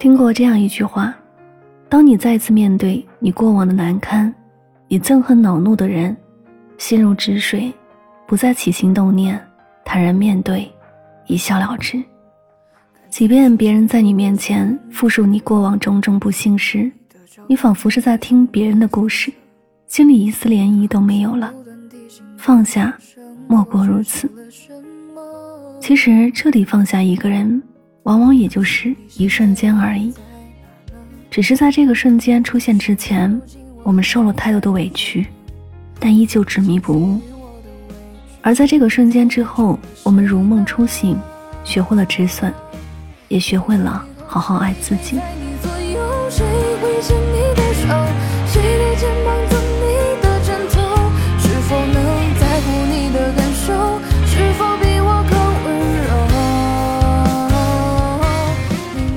听过这样一句话：当你再次面对你过往的难堪，你憎恨恼怒的人，心如止水，不再起心动念，坦然面对，一笑了之。即便别人在你面前复述你过往种种不幸时，你仿佛是在听别人的故事，心里一丝涟漪都没有了。放下，莫过如此。其实彻底放下一个人，往往也就是一瞬间而已。只是在这个瞬间出现之前，我们受了太多的委屈，但依旧执迷不悟；而在这个瞬间之后，我们如梦初醒，学会了止损，也学会了好好爱自己。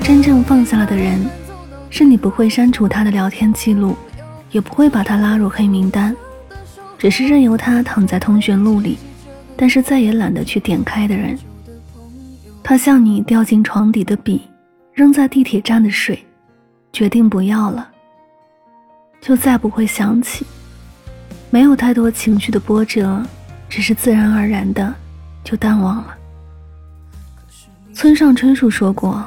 真正放下了的人，是你不会删除他的聊天记录，也不会把他拉入黑名单，只是任由他躺在通讯录里，但是再也懒得去点开的人。他像你掉进床底的笔，扔在地铁站的水，决定不要了，就再不会想起。没有太多情绪的波折，只是自然而然的就淡忘了。村上春树说过。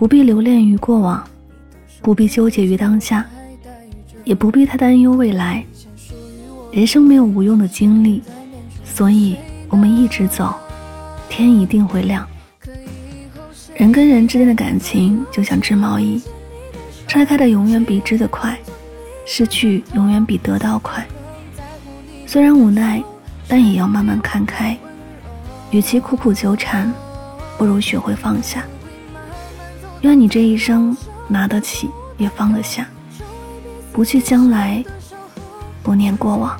不必留恋于过往，不必纠结于当下，也不必太担忧未来。人生没有无用的经历，所以我们一直走，天一定会亮。人跟人之间的感情就像织毛衣，拆开的永远比织的快，失去永远比得到快。虽然无奈，但也要慢慢看开。与其苦苦纠缠，不如学会放下。愿你这一生拿得起，也放得下，不去将来，不念过往。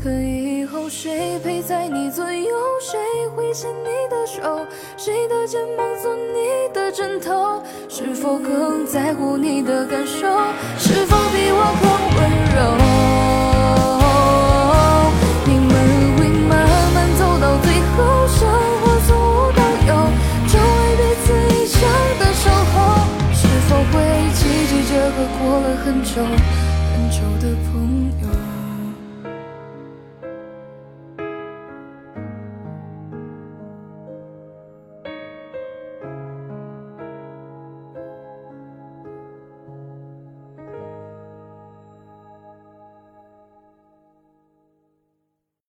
可以后谁陪在你左右？谁会牵你的手？谁的肩膀做你的枕头？是否更在乎你的感受？是否比我更温柔？很久很久的朋友。